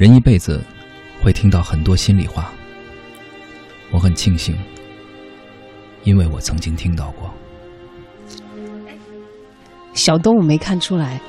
人一辈子会听到很多心里话，我很庆幸，因为我曾经听到过。小东，我没看出来，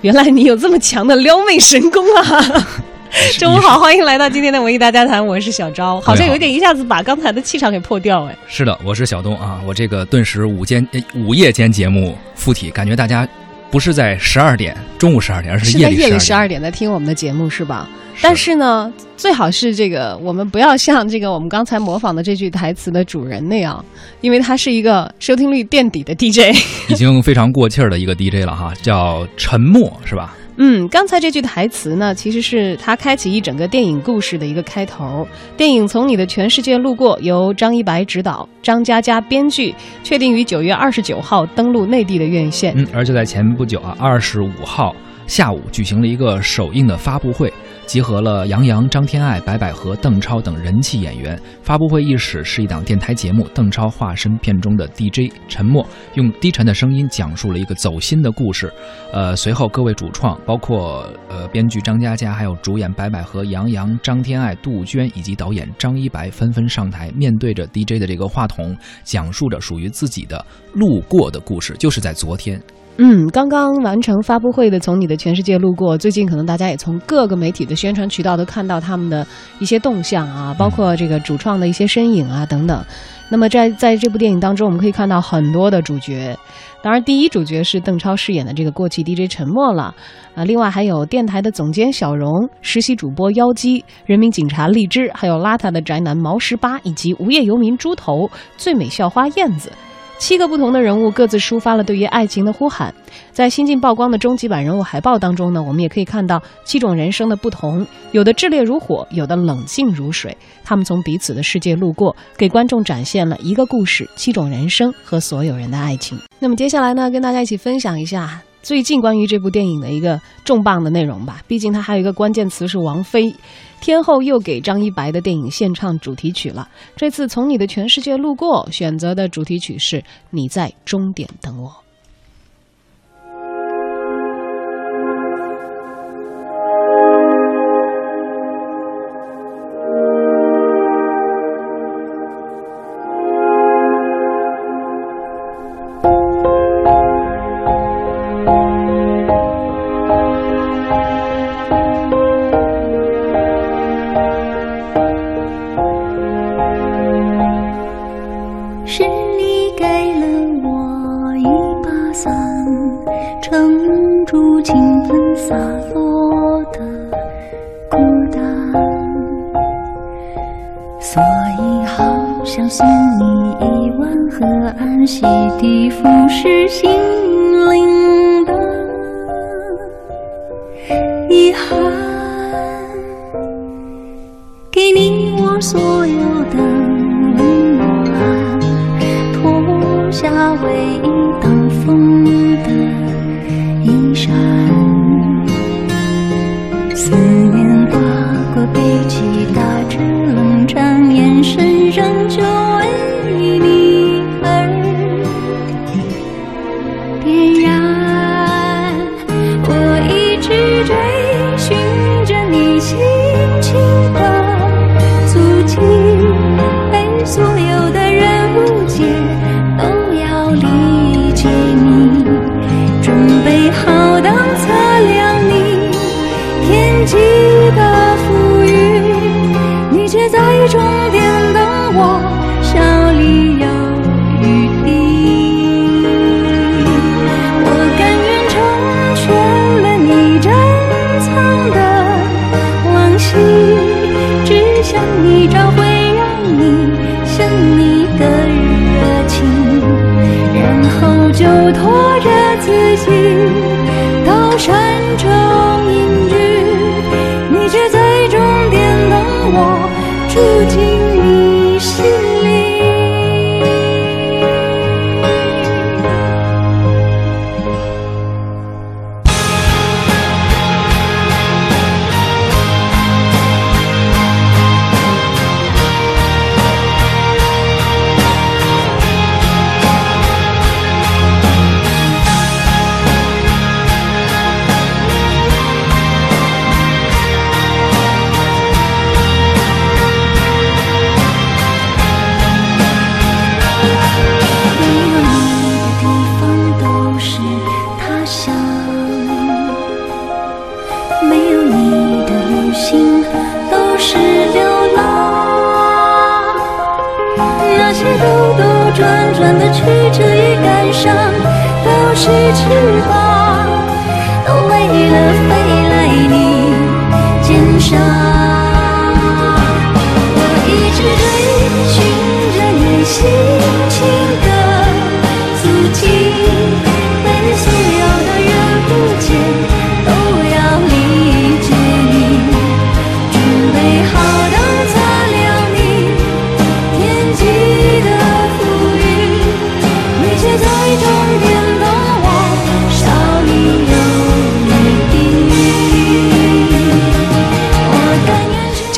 原来你有这么强的撩妹神功啊！中午好，欢迎来到今天的文艺大家谈，我是小昭，好像有点一下子把刚才的气场给破掉哎。是的，我是小东啊，我这个顿时午间午夜间节目附体，感觉大家不是在十二点中午十二点，而是夜里十二点在听我们的节目是吧？但是呢，最好是这个，我们不要像这个我们刚才模仿的这句台词的主人那样，因为他是一个收听率垫底的 DJ，已经非常过气儿的一个 DJ 了哈，叫沉默是吧？嗯，刚才这句台词呢，其实是他开启一整个电影故事的一个开头。电影《从你的全世界路过》由张一白执导，张嘉佳编剧，确定于九月二十九号登陆内地的院线。嗯，而就在前不久啊，二十五号。下午举行了一个首映的发布会，集合了杨洋、张天爱、白百合、邓超等人气演员。发布会伊始是一档电台节目，邓超化身片中的 DJ 沉默，用低沉的声音讲述了一个走心的故事。呃，随后各位主创，包括呃编剧张嘉佳，还有主演白百合、杨洋、张天爱、杜鹃以及导演张一白纷纷上台，面对着 DJ 的这个话筒，讲述着属于自己的路过的故事。就是在昨天。嗯，刚刚完成发布会的《从你的全世界路过》，最近可能大家也从各个媒体的宣传渠道都看到他们的一些动向啊，包括这个主创的一些身影啊等等。那么在在这部电影当中，我们可以看到很多的主角，当然第一主角是邓超饰演的这个过气 DJ 沉默了啊，另外还有电台的总监小荣、实习主播妖姬、人民警察荔枝，还有邋遢的宅男毛十八，以及无业游民猪头、最美校花燕子。七个不同的人物各自抒发了对于爱情的呼喊，在新近曝光的终极版人物海报当中呢，我们也可以看到七种人生的不同，有的炽烈如火，有的冷静如水。他们从彼此的世界路过，给观众展现了一个故事、七种人生和所有人的爱情。那么接下来呢，跟大家一起分享一下。最近关于这部电影的一个重磅的内容吧，毕竟它还有一个关键词是王菲，天后又给张一白的电影献唱主题曲了。这次从你的全世界路过选择的主题曲是你在终点等我。给了我一把伞，撑住倾盆洒落的孤单。所以好想送你一碗河岸洗涤腐蚀心灵的遗憾。给你我所。一扇思念，刮过北极。转的曲折与感伤，都是翅膀，都为了飞来你肩上。我一直追寻着你心情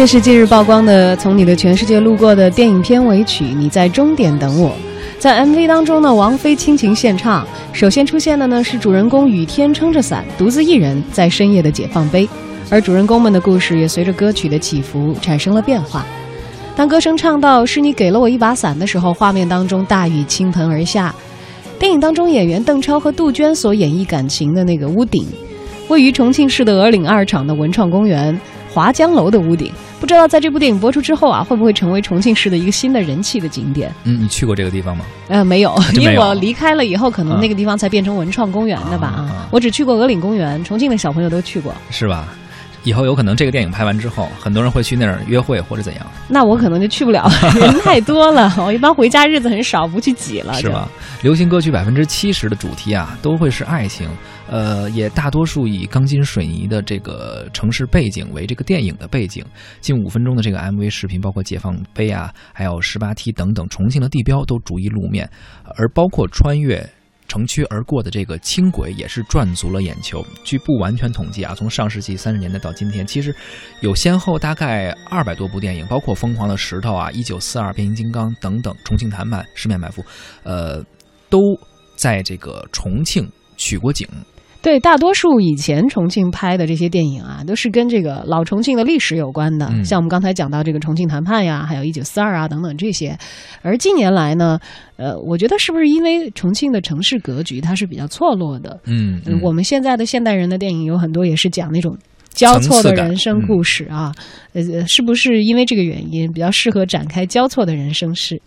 这是近日曝光的《从你的全世界路过》的电影片尾曲《你在终点等我》。在 MV 当中呢，王菲倾情献唱。首先出现的呢是主人公雨天撑着伞，独自一人在深夜的解放碑，而主人公们的故事也随着歌曲的起伏产生了变化。当歌声唱到“是你给了我一把伞”的时候，画面当中大雨倾盆而下。电影当中演员邓超和杜鹃所演绎感情的那个屋顶，位于重庆市的鹅岭二厂的文创公园华江楼的屋顶，不知道在这部电影播出之后啊，会不会成为重庆市的一个新的人气的景点？嗯，你去过这个地方吗？呃，没有，因为我离开了以后，可能啊那个地方才变成文创公园的吧啊啊。我只去过鹅岭公园，重庆的小朋友都去过，是吧？以后有可能这个电影拍完之后，很多人会去那儿约会或者怎样，那我可能就去不了了，人太多了。我一般回家日子很少，不去挤了，是吧？流行歌曲百分之七十的主题啊，都会是爱情，呃，也大多数以钢筋水泥的这个城市背景为这个电影的背景。近五分钟的这个 MV 视频，包括解放碑啊，还有十八梯等等重庆的地标都逐一露面，而包括穿越。城区而过的这个轻轨也是赚足了眼球。据不完全统计啊，从上世纪三十年代到今天，其实有先后大概二百多部电影，包括《疯狂的石头》啊、《一九四二》、《变形金刚》等等，《重庆谈判》、《十面埋伏》，呃，都在这个重庆取过景。对，大多数以前重庆拍的这些电影啊，都是跟这个老重庆的历史有关的，嗯像我们刚才讲到这个《重庆谈判》呀，还有一九四二啊等等这些。而近年来呢，呃，我觉得是不是因为重庆的城市格局它是比较错落的？嗯，嗯，我们现在的现代人的电影有很多也是讲那种。交错的人生故事啊，呃，是不是因为这个原因比较适合展开交错的人生史？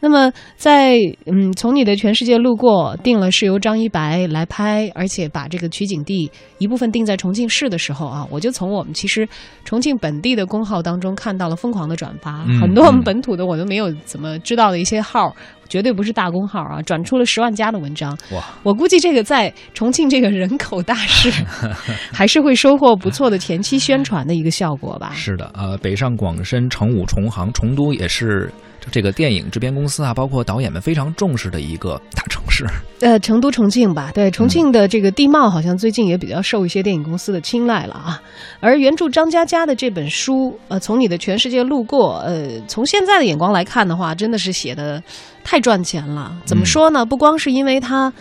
那么在嗯，从你的全世界路过定了是由张一白来拍，而且把这个取景地一部分定在重庆市的时候啊，我就从我们其实重庆本地的公号当中看到了疯狂的转发，嗯很多我们嗯本土的我都没有怎么知道的一些号，绝对不是大公号啊，转出了十万加的文章。哇，我估计这个在重庆这个人口大市，还是会收获不错的前期宣传的一个效果吧。是的，呃，北上广深、成武、重杭、成都也是这个电影制片公司啊，包括导演们非常重视的一个大城市。呃，成都、重庆吧，对，重庆的这个地貌好像最近也比较受一些电影公司的青睐了啊。而原著张嘉佳的这本书，呃，从你的全世界路过，呃，从现在的眼光来看的话，真的是写的太赚钱了。怎么说呢？不光是因为它。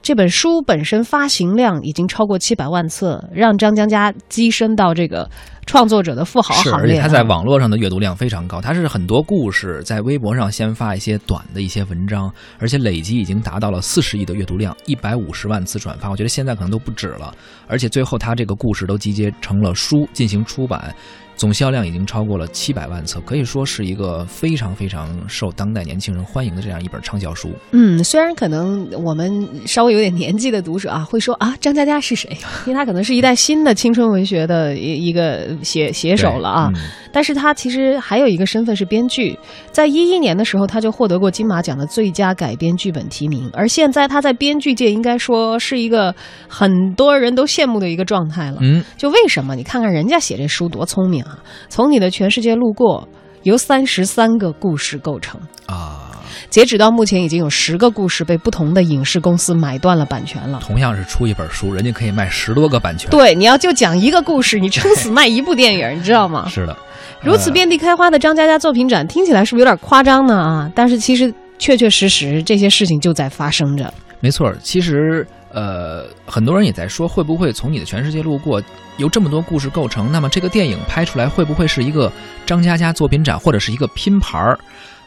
这本书本身发行量已经超过七百万册，让张江家跻身到这个创作者的富豪，行列啊。而且他在网络上的阅读量非常高，他是很多故事在微博上先发一些短的一些文章，而且累计已经达到了四十亿的阅读量，一百五十万次转发，我觉得现在可能都不止了。而且最后他这个故事都集结成了书进行出版。总销量已经超过了七百万册，可以说是一个非常非常受当代年轻人欢迎的这样一本畅销书。嗯，虽然可能我们稍微有点年纪的读者啊，会说啊，张嘉佳是谁？因为他可能是一代新的青春文学的一一个写写手了啊。嗯但是他其实还有一个身份是编剧，在一一年的时候他就获得过金马奖的最佳改编剧本提名，而现在他在编剧界应该说是一个很多人都羡慕的一个状态了。嗯，就为什么？你看看人家写这书多聪明啊！从你的全世界路过，由三十三个故事构成。啊，截止到目前，已经有十个故事被不同的影视公司买断了版权了。同样是出一本书，人家可以卖十多个版权。对，你要就讲一个故事，你撑死卖一部电影，你知道吗？是的，如此遍地开花的张嘉佳作品展，听起来是不是有点夸张呢？啊，但是其实确确实实这些事情就在发生着。没错，其实呃，很多人也在说，会不会从你的全世界路过由这么多故事构成？那么这个电影拍出来会不会是一个张嘉佳作品展，或者是一个拼盘儿？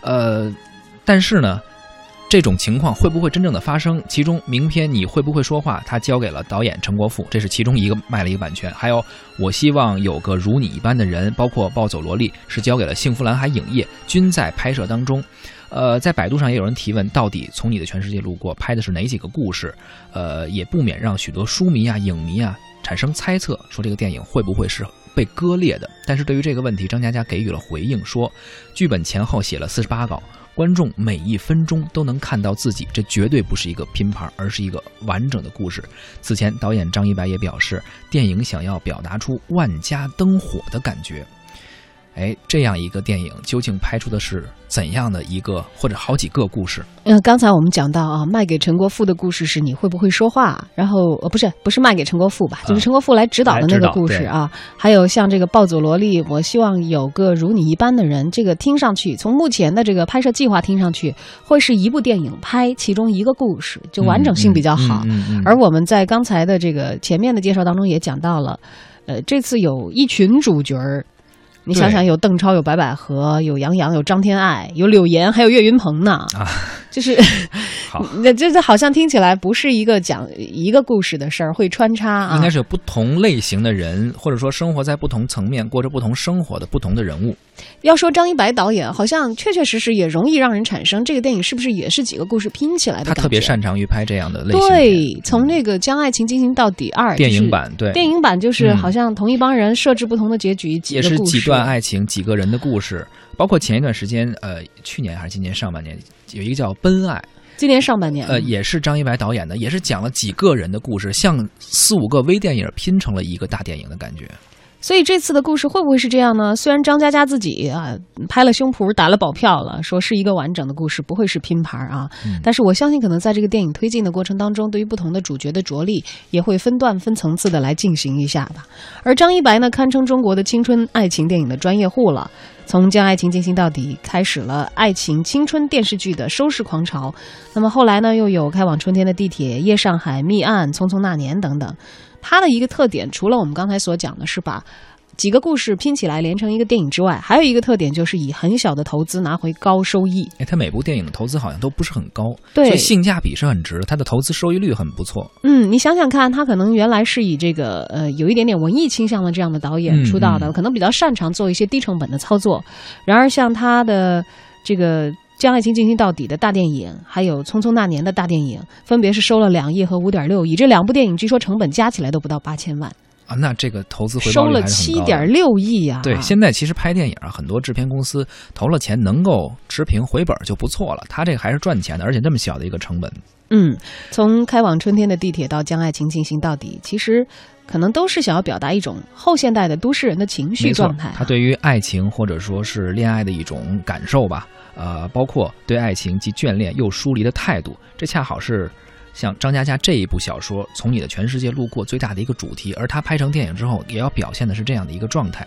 呃，但是呢，这种情况会不会真正的发生？其中名片你会不会说话？他交给了导演陈国富，这是其中一个卖了一个版权。还有我希望有个如你一般的人，包括暴走萝莉是交给了幸福蓝海影业，均在拍摄当中。呃，在百度上也有人提问，到底从你的全世界路过拍的是哪几个故事？呃，也不免让许多书迷啊、影迷啊产生猜测，说这个电影会不会是被割裂的？但是对于这个问题，张嘉佳给予了回应，说剧本前后写了四十八稿。观众每一分钟都能看到自己，这绝对不是一个拼盘，而是一个完整的故事。此前，导演张一白也表示，电影想要表达出万家灯火的感觉。哎，这样一个电影究竟拍出的是怎样的一个或者好几个故事？嗯，刚才我们讲到啊，卖给陈国富的故事是你会不会说话？然后呃，不是不是卖给陈国富吧，就是陈国富来指导的那个故事啊。还有像这个暴走萝莉，我希望有个如你一般的人。这个听上去，从目前的这个拍摄计划听上去，会是一部电影拍其中一个故事，就完整性比较好。而我们在刚才的这个前面的介绍当中也讲到了，呃，这次有一群主角儿。你想想，有邓超，有白百合，有杨洋，有张天爱，有柳岩，还有岳云鹏呢。啊，就是 那这这好像听起来不是一个讲一个故事的事儿，会穿插啊。应该是有不同类型的人，或者说生活在不同层面、过着不同生活的不同的人物。要说张一白导演，好像确确实实也容易让人产生这个电影是不是也是几个故事拼起来的？他特别擅长于拍这样的类型。对，从那个《将爱情进行到底二》电影版，对电影版就是好像同一帮人设置不同的结局，也是几段爱情、几个人的故事。包括前一段时间，呃，去年还是今年上半年，有一个叫《奔爱》，今年上半年，呃，也是张一白导演的，也是讲了几个人的故事，像四五个微电影拼成了一个大电影的感觉。所以这次的故事会不会是这样呢？虽然张嘉佳自己啊拍了胸脯打了保票了，说是一个完整的故事，不会是拼盘啊，但是我相信可能在这个电影推进的过程当中，对于不同的主角的着力，也会分段分层次的来进行一下吧。而张一白呢，堪称中国的青春爱情电影的专业户了，从将爱情进行到底开始了爱情青春电视剧的收视狂潮，那么后来呢，又有开往春天的地铁、夜上海、密案、匆匆那年等等。它的一个特点，除了我们刚才所讲的是把几个故事拼起来连成一个电影之外，还有一个特点就是以很小的投资拿回高收益。哎，它每部电影的投资好像都不是很高，对，所以性价比是很值，它的投资收益率很不错。嗯，你想想看，他可能原来是以这个呃有一点点文艺倾向的这样的导演出道的，可能比较擅长做一些低成本的操作。然而像他的这个。将爱情进行到底的大电影，还有《匆匆那年》的大电影，分别是收了两亿和五点六亿。这两部电影据说成本加起来都不到八千万啊！那这个投资回报收了七点六亿呀！对，现在其实拍电影啊，很多制片公司投了钱能够持平回本就不错了。他这个还是赚钱的，而且这么小的一个成本。嗯，从开往春天的地铁到将爱情进行到底，其实可能都是想要表达一种后现代的都市人的情绪状态。他对于爱情或者说是恋爱的一种感受吧。呃，包括对爱情既眷恋又疏离的态度，这恰好是像张嘉佳这一部小说《从你的全世界路过》最大的一个主题。而他拍成电影之后，也要表现的是这样的一个状态。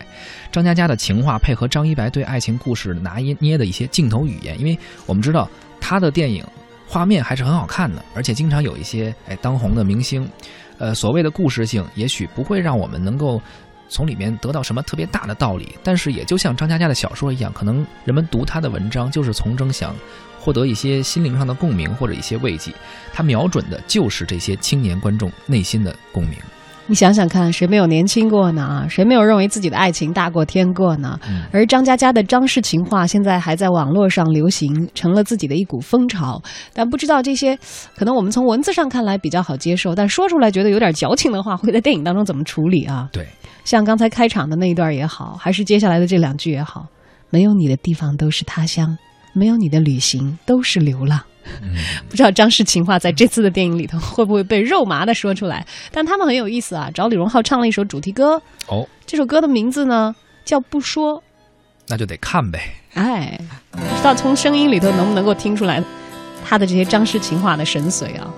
张嘉佳的情话配合张一白对爱情故事拿捏的一些镜头语言，因为我们知道他的电影画面还是很好看的，而且经常有一些哎当红的明星，呃，所谓的故事性也许不会让我们能够。从里面得到什么特别大的道理？但是也就像张嘉佳的小说一样，可能人们读他的文章就是从中想获得一些心灵上的共鸣或者一些慰藉。他瞄准的就是这些青年观众内心的共鸣。你想想看，谁没有年轻过呢？谁没有认为自己的爱情大过天过呢？而张嘉佳的张氏情话现在还在网络上流行，成了自己的一股风潮。但不知道这些，可能我们从文字上看来比较好接受，但说出来觉得有点矫情的话，会在电影当中怎么处理啊？对。像刚才开场的那一段也好，还是接下来的这两句也好，没有你的地方都是他乡，没有你的旅行都是流浪。不知道张氏情话在这次的电影里头 会不会被肉麻的说出来？但他们很有意思啊，找李荣浩唱了一首主题歌。哦，这首歌的名字呢叫《不说》，那就得看呗。哎，不知道从声音里头能不能够听出来他的这些张氏情话的神髓啊？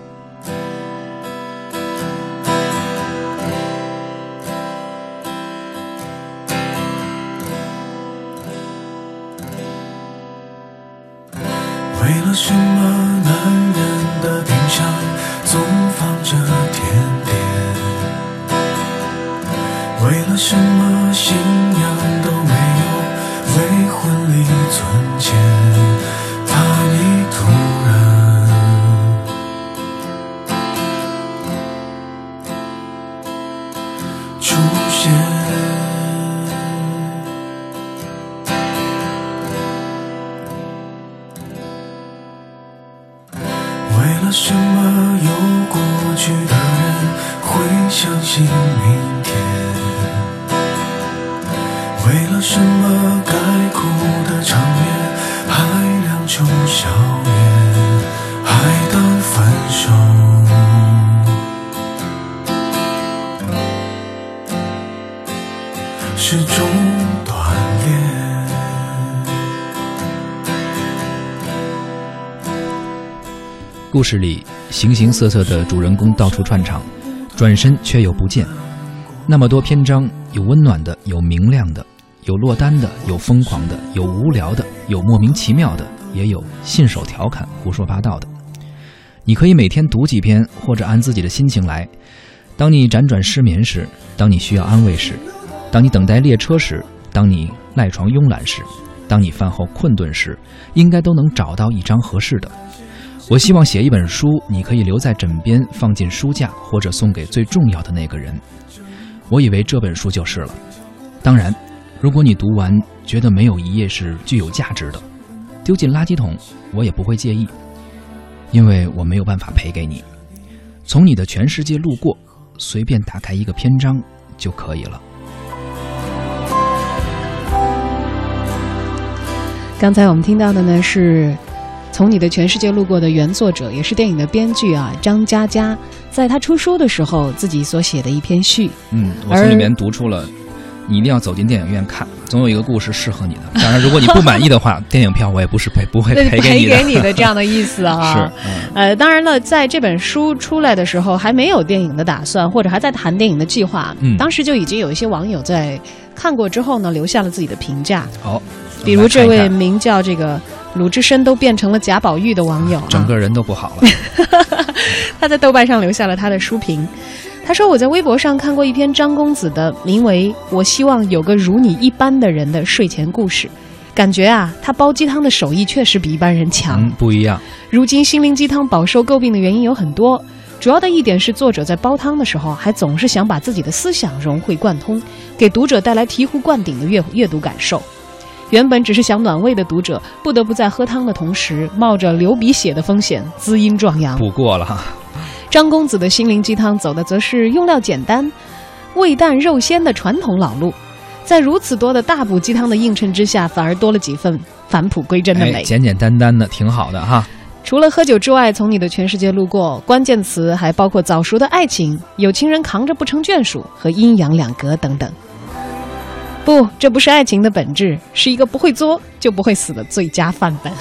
为了什么男人的冰箱总放着甜点？为了什么为了什么该哭的场面，还两袖硝烟，还当分手。是种锻炼。故事里形形色色的主人公到处串场，转身却又不见。那么多篇章，有温暖的，有明亮的，有落单的，有疯狂的，有无聊的，有莫名其妙的，也有信手调侃、胡说八道的。你可以每天读几篇，或者按自己的心情来。当你辗转失眠时，当你需要安慰时，当你等待列车时，当你赖床慵懒时，当你饭后困顿时，应该都能找到一张合适的。我希望写一本书，你可以留在枕边，放进书架，或者送给最重要的那个人。我以为这本书就是了。当然，如果你读完觉得没有一页是具有价值的，丢进垃圾桶，我也不会介意，因为我没有办法赔给你。从你的全世界路过，随便打开一个篇章就可以了。刚才我们听到的呢是。从你的全世界路过的原作者也是电影的编剧啊，张嘉佳，在他出书的时候自己所写的一篇序。嗯，我从里面读出了，你一定要走进电影院看，总有一个故事适合你的。当然，如果你不满意的话，电影票我也不是赔，不会赔给你的。赔给你的这样的意思啊。是，呃，当然了，在这本书出来的时候还没有电影的打算，或者还在谈电影的计划。嗯，当时就已经有一些网友在看过之后呢，留下了自己的评价。好，比如这位名叫这个。鲁智深都变成了贾宝玉的网友，整个人都不好了。他在豆瓣上留下了他的书评，他说：“我在微博上看过一篇张公子的名为《我希望有个如你一般的人》的睡前故事，感觉啊，他煲鸡汤的手艺确实比一般人强。嗯，不一样。如今心灵鸡汤饱受诟病的原因有很多，主要的一点是作者在煲汤的时候，还总是想把自己的思想融会贯通，给读者带来醍醐灌顶的阅阅读感受。”原本只是想暖胃的读者，不得不在喝汤的同时，冒着流鼻血的风险，滋阴壮阳。补过了哈。张公子的心灵鸡汤走的则是用料简单、味淡肉鲜的传统老路，在如此多的大补鸡汤的映衬之下，反而多了几分返璞归真的美。简简单单的，挺好的哈。除了喝酒之外，从你的全世界路过，关键词还包括早熟的爱情、有情人扛着不成眷属和阴阳两隔等等。不，这不是爱情的本质，是一个不会作就不会死的最佳范本。